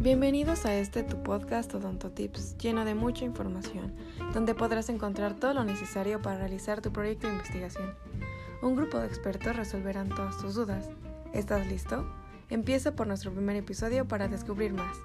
Bienvenidos a este tu podcast Odontotips, lleno de mucha información, donde podrás encontrar todo lo necesario para realizar tu proyecto de investigación. Un grupo de expertos resolverán todas tus dudas. ¿Estás listo? Empieza por nuestro primer episodio para descubrir más.